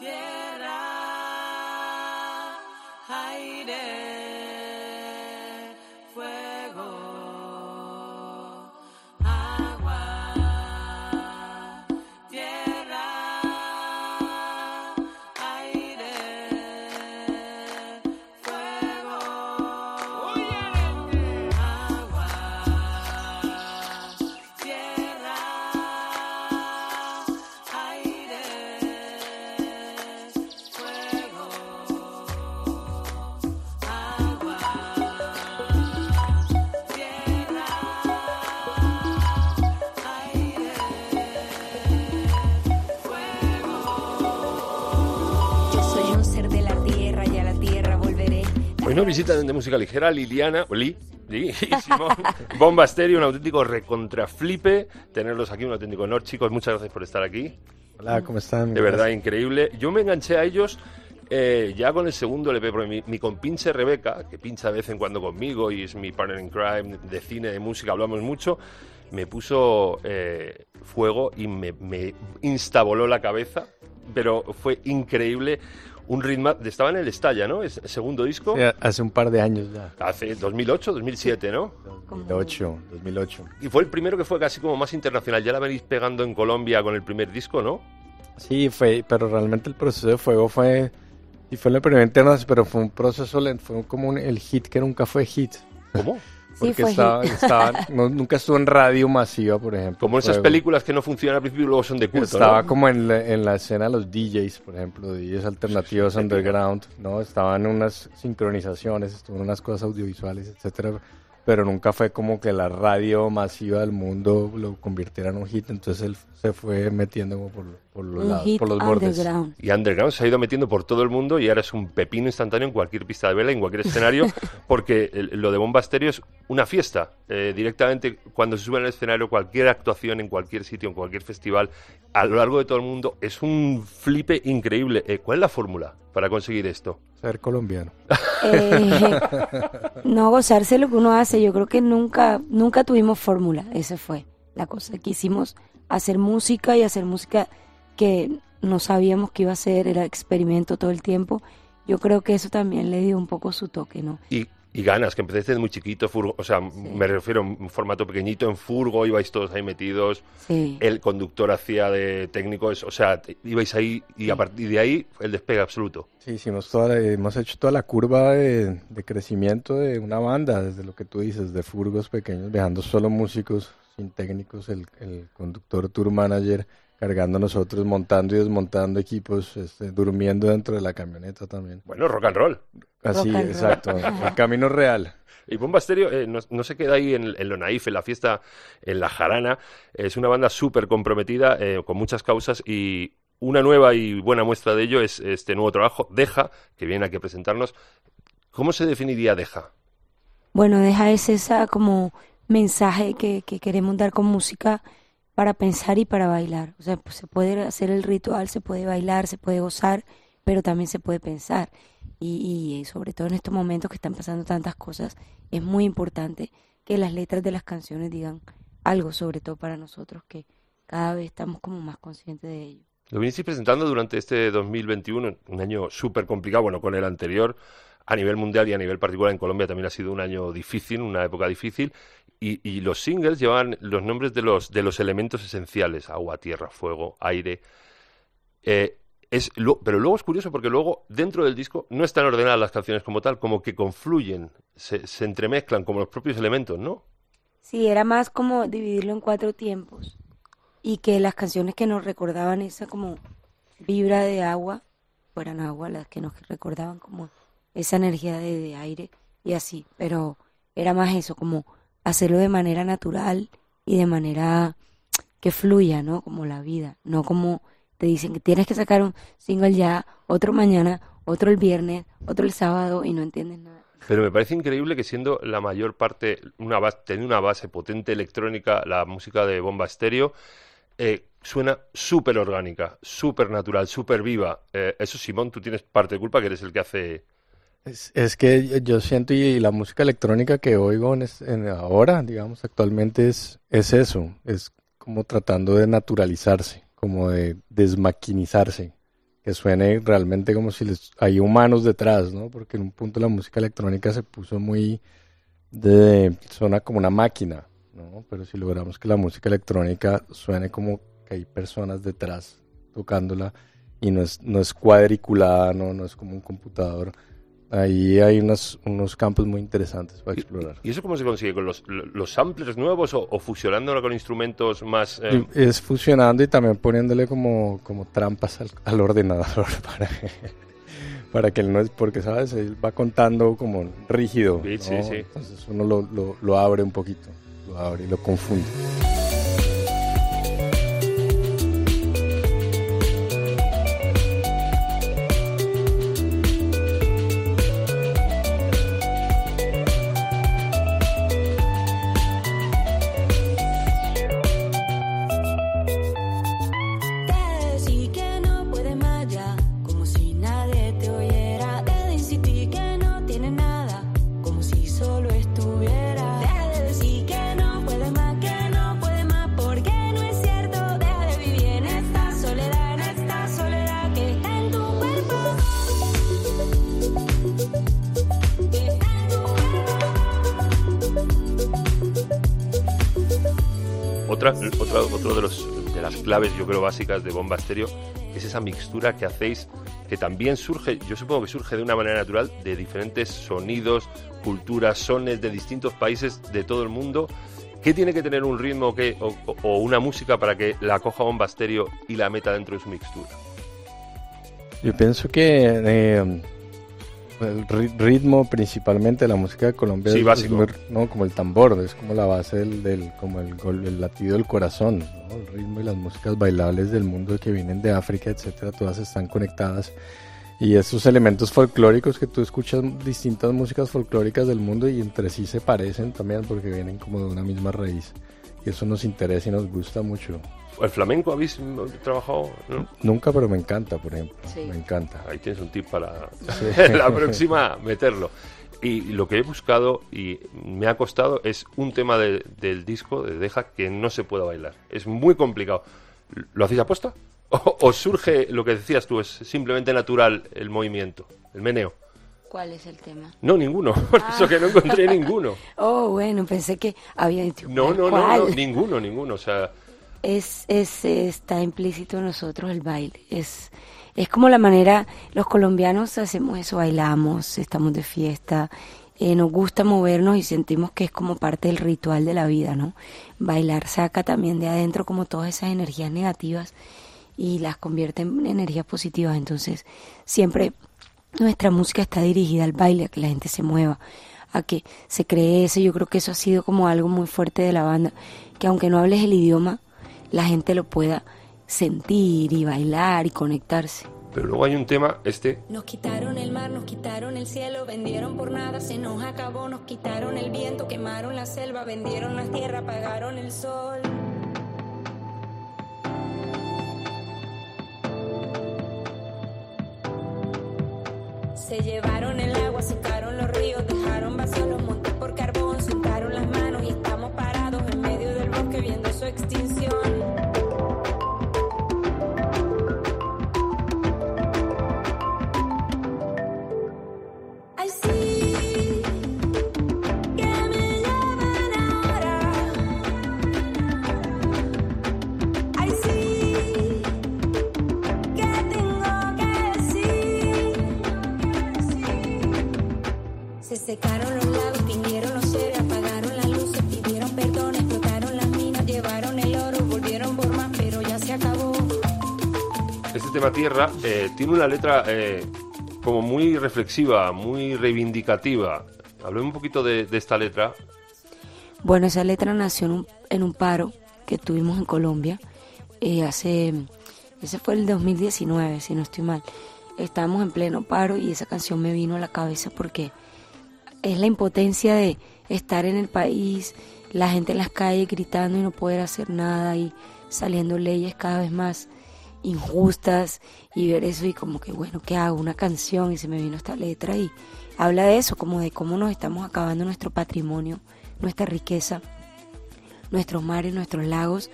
Yeah. No visitan de música ligera Liliana, Li, Li y Simón Bomba Estéreo, un auténtico recontraflipe. Tenerlos aquí, un auténtico honor. Chicos, muchas gracias por estar aquí. Hola, ¿cómo están? De verdad, increíble. Yo me enganché a ellos eh, ya con el segundo LP, porque mi, compinche Rebeca, que pincha de vez en cuando conmigo y es mi partner in crime de cine, de música, hablamos mucho, me puso eh, fuego y me, me instaboló la cabeza, pero fue increíble un ritmo. Estaba en el Estalla, ¿no? Es el segundo disco. hace un par de años ya. Hace 2008, 2007, ¿no? 2008, 2008. Y fue el primero que fue casi como más internacional. Ya la venís pegando en Colombia con el primer disco, ¿no? Sí, fue, pero realmente el proceso de fuego fue. Y fue el primer internacional, pero fue un proceso lento. Fue como el hit que nunca fue hit. ¿Cómo? Porque estaba, nunca estuvo en radio masiva, por ejemplo. Como esas películas que no funcionan al principio y luego son de culto, Estaba como en la, en la escena los DJs, por ejemplo, DJs alternativos underground, ¿no? Estaban en unas sincronizaciones, estuvo unas cosas audiovisuales, etcétera pero nunca fue como que la radio masiva del mundo lo convirtiera en un hit, entonces él se fue metiendo por, por los lados, por los bordes. Y underground se ha ido metiendo por todo el mundo y ahora es un pepino instantáneo en cualquier pista de vela, en cualquier escenario, porque lo de Bomba Estéreo es una fiesta. Eh, directamente cuando se sube al escenario, cualquier actuación en cualquier sitio, en cualquier festival, a lo largo de todo el mundo, es un flipe increíble. Eh, ¿Cuál es la fórmula para conseguir esto? Ser colombiano. Eh, no gozarse lo que uno hace. Yo creo que nunca, nunca tuvimos fórmula. Esa fue la cosa. Quisimos hacer música y hacer música que no sabíamos que iba a ser. Era experimento todo el tiempo. Yo creo que eso también le dio un poco su toque, ¿no? Y y ganas, que empezaste desde muy chiquito, furgo, o sea, me refiero a un formato pequeñito, en furgo ibais todos ahí metidos, el conductor hacía de técnico, o sea, ibais ahí y a partir de ahí el despegue absoluto. Sí, hicimos toda hemos hecho toda la curva de, crecimiento de una banda, desde lo que tú dices, de furgos pequeños, viajando solo músicos, sin técnicos, el, el conductor, tour manager, cargando nosotros, montando y desmontando equipos, este, durmiendo dentro de la camioneta también. Bueno, rock and roll. Así, exacto, el camino real. Y Bomba Estéreo eh, no, se queda ahí en, lo naif, en la fiesta, en la jarana. Es una banda súper comprometida, eh, con muchas causas y una nueva y buena muestra de ello es este nuevo trabajo, Deja, que viene aquí a presentarnos. ¿Cómo se definiría Deja? Bueno, Deja es esa como mensaje que, que queremos dar con música para pensar y para bailar. O sea, pues, se puede hacer el ritual, se puede bailar, se puede gozar, pero también se puede pensar. Y, sobre todo en estos momentos que están pasando tantas cosas, es muy importante que las letras de las canciones digan algo, sobre todo para nosotros, que cada vez estamos como más conscientes de ello. Lo vinisteis presentando durante este 2021, un año súper complicado, bueno, con el anterior, a nivel mundial y a nivel particular en Colombia también ha sido un año difícil, una época difícil, y, los singles llevan los nombres de los, de los elementos esenciales, agua, tierra, fuego, aire. Eh, es pero luego es curioso porque luego dentro del disco no están ordenadas las canciones como tal, como que confluyen, se, se entremezclan como los propios elementos, ¿no? Sí, era más como dividirlo en cuatro tiempos y que las canciones que nos recordaban esa como vibra de agua fueran agua, las que nos recordaban como esa energía de aire y así, pero era más eso, como hacerlo de manera natural y de manera que fluya, ¿no? Como la vida, no como te dicen que tienes que sacar un single ya, otro mañana, otro el viernes, otro el sábado y no entiendes nada. Pero me parece increíble que siendo la mayor parte, una base, tiene una base potente electrónica, la música de Bomba Estéreo, eh, suena súper orgánica, súper natural, súper viva. Eh, eso, Simón, tú tienes parte de culpa que eres el que hace es, que yo siento y, la música electrónica que oigo en, ahora, digamos, actualmente es, es eso, es como tratando de naturalizarse, como de desmaquinizarse, que suene realmente como si les, hay humanos detrás, ¿no? Porque en un punto la música electrónica se puso muy de suena como una máquina, ¿no? Pero si logramos que la música electrónica suene como que hay personas detrás tocándola y no es, no es cuadriculada, no, no es como un computador. Ahí hay unos, unos campos muy interesantes para explorar. ¿Y eso cómo se consigue? ¿Con los, los samplers nuevos o, o fusionándolo con instrumentos más...? eh, Es fusionando y también poniéndole como, como trampas al, al ordenador para que, para que él no es, porque sabes, él va contando como rígido. Sí, sí, ¿no? sí. Entonces uno lo, lo, lo abre un poquito, lo abre y lo confunde. Otra, otro de, los, de las claves, yo creo, básicas de Bomba Estéreo es esa mixtura que hacéis, que también surge, yo supongo que surge de una manera natural, de diferentes sonidos, culturas, sones de distintos países de todo el mundo. ¿Qué tiene que tener un ritmo o una música para que la coja Bomba Estéreo y la meta dentro de su mixtura? Yo pienso que eh, el ri- ritmo principalmente de la música de Colombia Sí, es, muy- no, como el tambor, es como la base del, del- como el, latido del corazón, ¿no? el ritmo y las músicas bailables del mundo que vienen de África, etcétera, todas están conectadas. Y esos elementos folclóricos que tú escuchas distintas músicas folclóricas del mundo y entre sí se parecen también porque vienen como de una misma raíz. Y eso nos interesa y nos gusta mucho. ¿El flamenco habéis trabajado? ¿no? Nunca, pero me encanta, por ejemplo. Sí. Me encanta. Ahí tienes un tip para la próxima meterlo. Y lo que he buscado y me ha costado es un tema de- del disco de Deja que no se pueda bailar. Es muy complicado. ¿Lo hacéis aposta? ¿O, o surge lo que decías tú? ¿Es simplemente natural el movimiento, el meneo? ¿Cuál es el tema? No, ninguno. Por eso que no encontré ninguno. Oh, bueno, pensé que había dicho, No, no, no, no, ninguno, ninguno. O sea, es, es, está implícito en nosotros el baile. Es, es como la manera, los colombianos hacemos eso, bailamos, estamos de fiesta, eh, nos gusta movernos y sentimos que es como parte del ritual de la vida, ¿no? Bailar saca también de adentro como todas esas energías negativas y las convierte en energías positivas. Entonces, siempre nuestra música está dirigida al baile, a que la gente se mueva, a que se cree eso. Yo creo que eso ha sido como algo muy fuerte de la banda, que aunque no hables el idioma, la gente lo pueda sentir y bailar y conectarse. pero luego hay un tema, este, Nos quitaron el mar, nos quitaron el cielo, vendieron por nada, se nos acabó, nos quitaron el viento, quemaron la selva, vendieron la tierra, apagaron el sol. Se secaron los lagos, extinguieron los seres, apagaron las luces, pidieron perdón, explotaron las minas, llevaron el oro, volvieron por más, pero ya se acabó. este tema Tierra eh, tiene una letra eh, como muy reflexiva, muy reivindicativa. Hablemos un poquito de, de esta letra. Bueno, esa letra nació en un, en un paro que tuvimos en Colombia eh, hace, ese fue el 2019, si no estoy mal. Estábamos en pleno paro y esa canción me vino a la cabeza porque es la impotencia de estar en el país, la gente en las calles gritando y no poder hacer nada y saliendo leyes cada vez más injustas y ver eso y como que bueno, ¿qué hago? Una canción y se me vino esta letra y habla de eso, como de cómo nos estamos acabando nuestro patrimonio, nuestra riqueza, nuestros mares, nuestros lagos,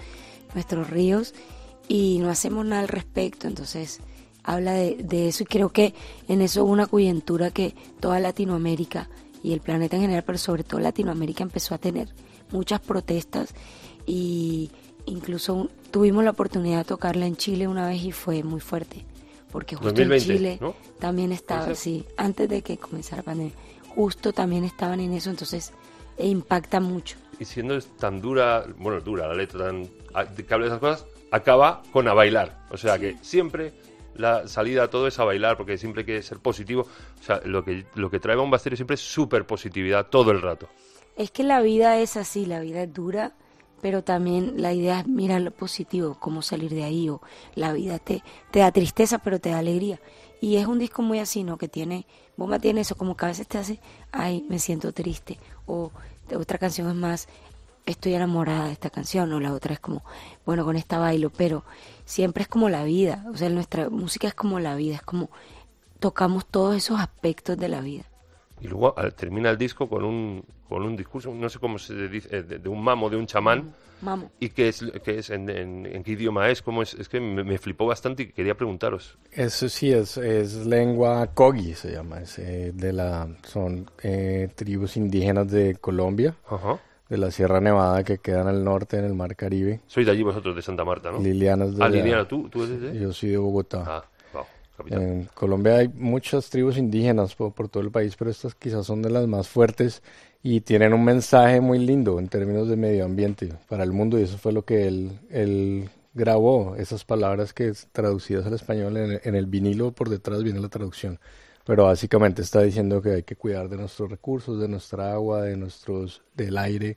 nuestros ríos y no hacemos nada al respecto, entonces habla de, de eso y creo que en eso hubo una coyuntura que toda Latinoamérica y el planeta en general, pero sobre todo Latinoamérica empezó a tener muchas protestas y incluso tuvimos la oportunidad de tocarla en Chile una vez y fue muy fuerte, porque justo 2020, en Chile ¿no? también estaba, sí, antes de que comenzara la pandemia, justo también estaban en eso, entonces e impacta mucho. Y siendo tan dura, bueno, dura la letra, tan a- que habla de esas cosas, acaba con a bailar. O sea que siempre la salida a todo es a bailar, porque siempre hay que ser positivo. O sea, lo que, lo que trae Bomba Estéreo siempre es súper positividad todo el rato. Es que la vida es así, la vida es dura, pero también la idea es mirar lo positivo, cómo salir de ahí, o la vida te, te da tristeza, pero te da alegría. Y es un disco muy así, ¿no? Que tiene, Bomba tiene eso, como que a veces te hace, ay, me siento triste, o otra canción es más, estoy enamorada de esta canción, o la otra es como, bueno, con esta bailo, pero siempre es como la vida, o sea, nuestra música es como la vida, es como tocamos todos esos aspectos de la vida. Y luego al- termina el disco con un, con un discurso, no sé cómo se dice, eh, de, de un mamo, de un chamán. Vamos. ¿Y qué es, qué es en, en- en qué idioma es? ¿Cómo es? Es que me, me flipó bastante y quería preguntaros. Eso sí, es, es lengua Kogi, se llama. Es, eh, de la, son eh, tribus indígenas de Colombia, Ajá. De la Sierra Nevada que quedan al norte en el Mar Caribe. Sois de allí vosotros, de Santa Marta, ¿no? Liliana es de Ah, allá. Liliana, ¿tú, tú eres de...? Yo soy de Bogotá. Ah, wow, capital. En Colombia hay muchas tribus indígenas por, por todo el país, pero estas quizás son de las más fuertes y tienen un mensaje muy lindo en términos de medio ambiente para el mundo y eso fue lo que él, él grabó, esas palabras que traducidas al español en en el vinilo por detrás viene la traducción, pero básicamente está diciendo que hay que cuidar de nuestros recursos, de nuestra agua, de nuestros, del aire,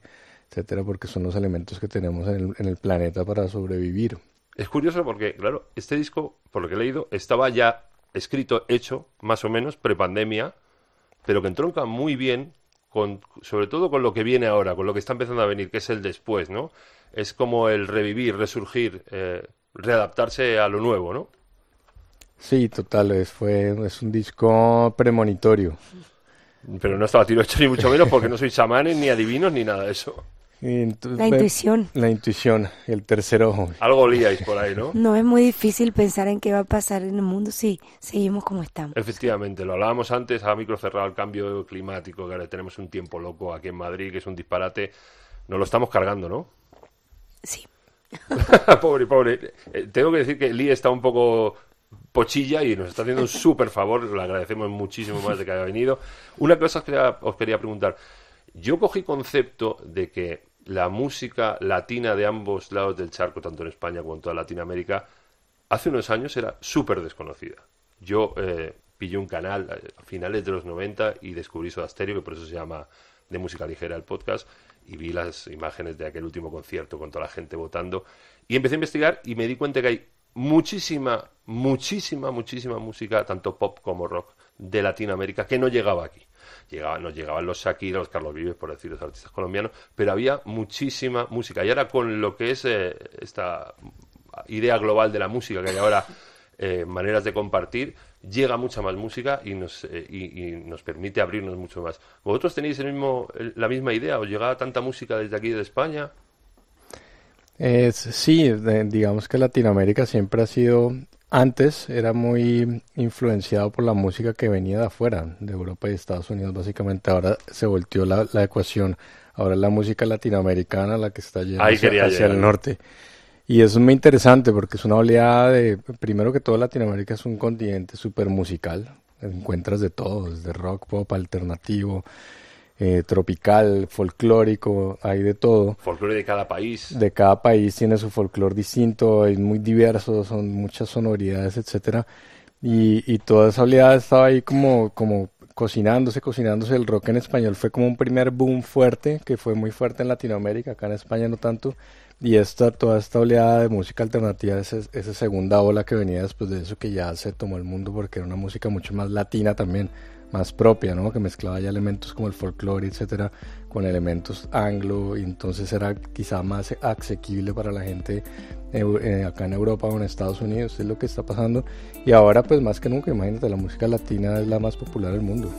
etcétera, porque son los elementos que tenemos en el, en el planeta para sobrevivir. Es curioso porque, claro, este disco, por lo que he leído, estaba ya escrito, hecho, más o menos, prepandemia, pero que entronca muy bien con, sobre todo con lo que viene ahora, con lo que está empezando a venir, que es el después, ¿no? Es como el revivir, resurgir, eh, readaptarse a lo nuevo, ¿no? Sí, total, es, fue, es un disco premonitorio. Pero no estaba tiro hecho ni mucho menos porque no soy chamanes, ni adivinos, ni nada de eso. Entonces, La intuición. La intuición, el tercer ojo. Algo líais por ahí, ¿no? No es muy difícil pensar en qué va a pasar en el mundo si seguimos como estamos. Efectivamente, lo hablábamos antes a micro cerrado, el cambio climático, que ahora tenemos un tiempo loco aquí en Madrid, que es un disparate. Nos lo estamos cargando, ¿no? Sí. pobre, pobre. Eh, tengo que decir que Lee está un poco pochilla y nos está haciendo un súper favor. Le agradecemos muchísimo más de que haya venido. Una cosa os quería, os quería preguntar. Yo cogí concepto de que la música latina de ambos lados del charco, tanto en España como en toda Latinoamérica, hace unos años era súper desconocida. Yo eh, pillé un canal a finales de los 90 y descubrí Soda Stereo, que por eso se llama de música ligera el podcast, y vi las imágenes de aquel último concierto con toda la gente votando. Y empecé a investigar y me di cuenta que hay muchísima, muchísima, muchísima música, tanto pop como rock, de Latinoamérica que no llegaba aquí. Llegaba, nos llegaban los Shakira, los Carlos Vives, por decir los artistas colombianos, pero había muchísima música. Y ahora con lo que es eh, esta idea global de la música que hay ahora, eh, maneras de compartir, llega mucha más música y nos, eh, y, y nos permite abrirnos mucho más. ¿Vosotros tenéis el mismo, la misma idea? ¿Os llega tanta música desde aquí de España? Es, sí, de- digamos que Latinoamérica siempre ha sido, antes era muy influenciado por la música que venía de afuera, de Europa y Estados Unidos básicamente. Ahora se volteó la, la ecuación. Ahora es la música latinoamericana la que está yendo Ahí hacia, el norte. Y eso es muy interesante porque es una oleada de, primero que todo Latinoamérica es un continente súper musical. Encuentras de todo, desde rock, pop, alternativo, eh, tropical, folclórico, hay de todo. Folclore de cada país. De cada país tiene su folclore distinto, es muy diverso, son muchas sonoridades, etcétera. Y, y toda esa oleada estaba ahí como, como cocinándose, cocinándose. El rock en español fue como un primer boom fuerte, que fue muy fuerte en Latinoamérica, acá en España no tanto. Y esta, toda esta oleada de música alternativa, esa, esa segunda ola que venía después de eso, que ya se tomó el mundo porque era una música mucho más latina también, más propia, ¿no? Que mezclaba ya elementos como el folclore, etcétera, con elementos anglo, y entonces era quizá más asequible para la gente eu- eh, acá en Europa o en Estados Unidos, es lo que está pasando. Y ahora, pues más que nunca, imagínate, la música latina es la más popular del mundo.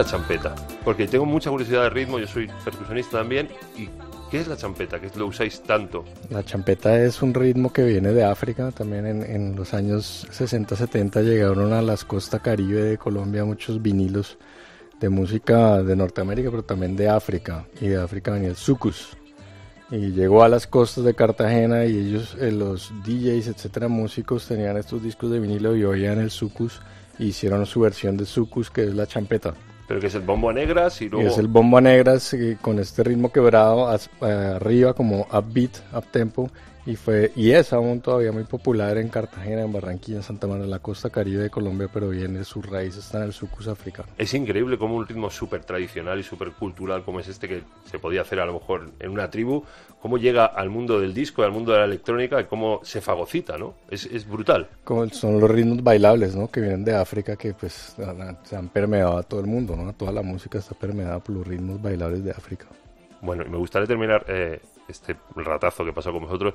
La champeta? Porque tengo mucha curiosidad de ritmo, yo soy percusionista también. ¿Y qué es la champeta? Que lo usáis tanto. La champeta es un ritmo que viene de África. También en, en los años 60-70 llegaron a las costas caribe de Colombia muchos vinilos de música de Norteamérica, pero también de África. Y de África venía el sucus. Y llegó a las costas de Cartagena y ellos, eh, los DJs, etcétera, músicos, tenían estos discos de vinilo y oían el sucus. Y hicieron su versión de sucus, que es la champeta. Pero que es el bombo a negras y Y luego... es el bombo a negras eh, con este ritmo quebrado as- eh, arriba como upbeat, up tempo y fue y es aún todavía muy popular en Cartagena, en Barranquilla, en Santa María, en la costa caribe de Colombia, pero viene sus raíces están en el sucus africano. Es increíble como un ritmo súper tradicional y súper cultural como es este que se podía hacer a lo mejor en una tribu, cómo llega al mundo del disco, al mundo de la electrónica y cómo se fagocita, ¿no? Es, es brutal. Como son los ritmos bailables, ¿no? Que vienen de África, que pues se han permeado a todo el mundo, ¿no? Toda la música está permeada por los ritmos bailables de África. Bueno, y me gustaría terminar eh, este ratazo que pasó con vosotros.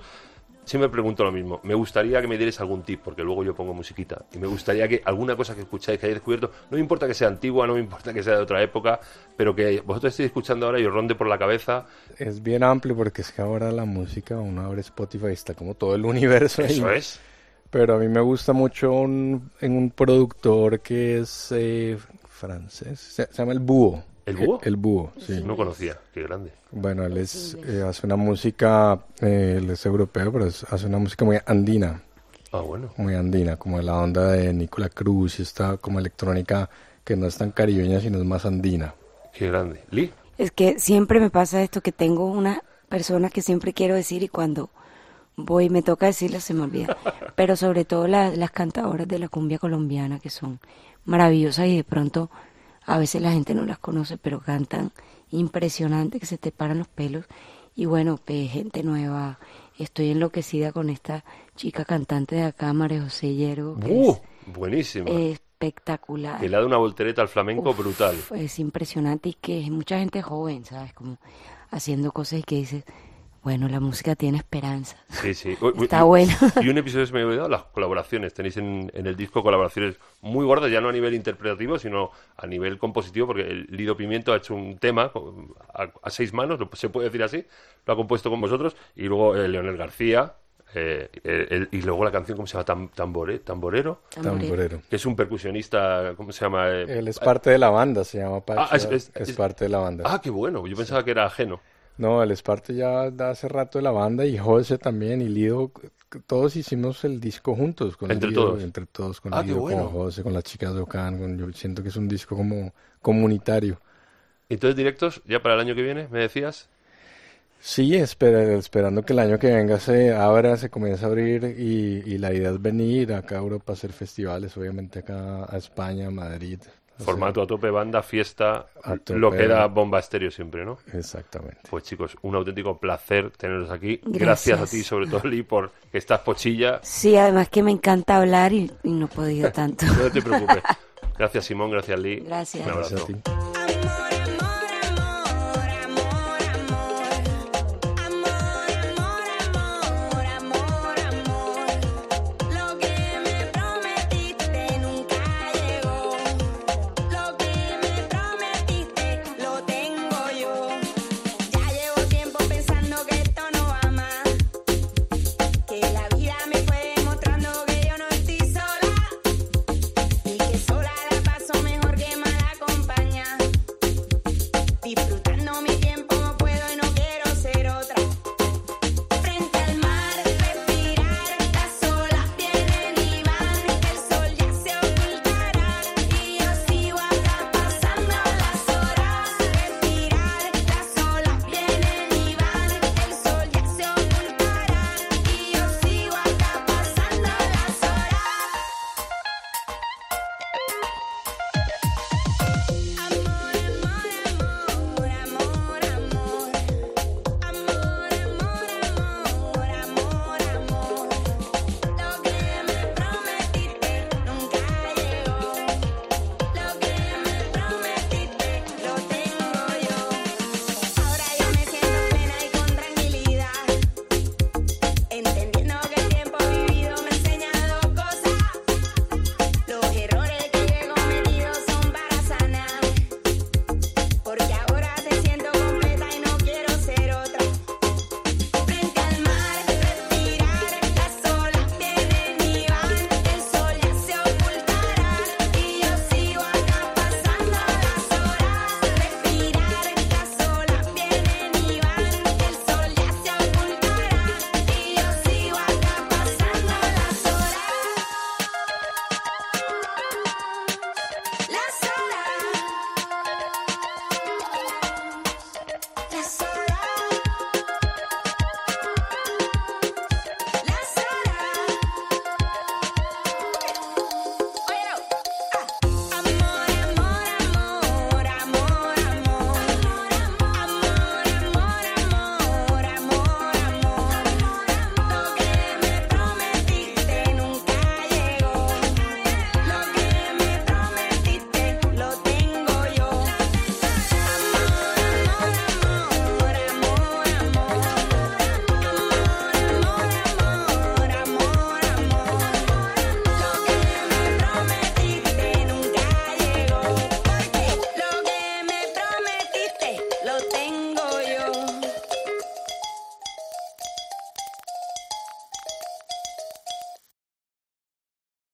Siempre pregunto lo mismo. Me gustaría que me dierais algún tip, porque luego yo pongo musiquita. Y me gustaría que alguna cosa que escucháis, que hayáis descubierto, no me importa que sea antigua, no me importa que sea de otra época, pero que vosotros estéis escuchando ahora y os ronde por la cabeza. Es bien amplio porque es que ahora la música, uno abre Spotify está como todo el universo ahí. Eso es. Pero a mí me gusta mucho un, en un productor que es eh, francés, se, se llama El Búho. ¿El Búho? El, Búho, sí. No conocía. Qué grande. Bueno, él es, eh, hace una música, eh, él es europeo, pero es- hace una música muy andina, Ah, bueno. muy andina, como la onda de Nicola Cruz y esta como electrónica que no es tan caribeña, sino es más andina. Qué grande. Lee. Es que siempre me pasa esto que tengo una persona que siempre quiero decir y cuando voy me toca decirla se me olvida. Pero sobre todo la- las cantadoras de la cumbia colombiana que son maravillosas y de pronto a veces la gente no las conoce, pero cantan impresionante que se te paran los pelos. Y bueno, pues, gente nueva. Estoy enloquecida con esta chica cantante de acá, María José que ¡Uh! es Buenísima. espectacular. que le dado una voltereta al flamenco Uf, brutal. Es impresionante y que es mucha gente joven, ¿sabes? Como haciendo cosas y que dices, bueno, la música tiene esperanza. Sí, sí. Está bueno. Y un episodio se me ha olvidado, las colaboraciones. Tenéis en, en el disco colaboraciones muy gordas, ya no a nivel interpretativo, sino a nivel compositivo, porque el Lido Pimiento ha hecho un tema a, a seis manos, lo- se puede decir así, lo ha compuesto con vosotros, y luego eh, Leonel García, eh, el- el- y luego la canción, ¿cómo se llama? Tam- tambore- tamborero, Tamborero. que es un percusionista, ¿cómo se llama? Eh, Él es parte de la banda, se llama Pacho. Ah, es- es, es- es- parte de la banda. Ah, qué bueno, yo pensaba que era ajeno. No, él es parte ya de hace rato de la banda y José también y Lido, todos hicimos el disco juntos con ¿Entre Lido, todos? entre todos con Ah, Lido, bueno. con José, con las chicas de Ocán, con- yo siento que es un disco como comunitario. Entonces, directos, ya para el año que viene, me decías. Sí, espera- esperando que el año que venga se abra, se comience a abrir y, y la idea es venir acá a Europa a hacer festivales, obviamente acá a España, a Madrid. Formato a tope, banda, fiesta, A tope. lo que era bomba estéreo siempre, ¿no? Exactamente. Pues chicos, un auténtico placer teneros aquí. Gracias, Gracias. a ti, sobre todo, Lee, por que estás pochilla. Sí, además que me encanta hablar y, y no he podido tanto. No te preocupes. Gracias, Simón. Gracias, Lee. Gracias. Un abrazo. Gracias a ti. Amor, amor,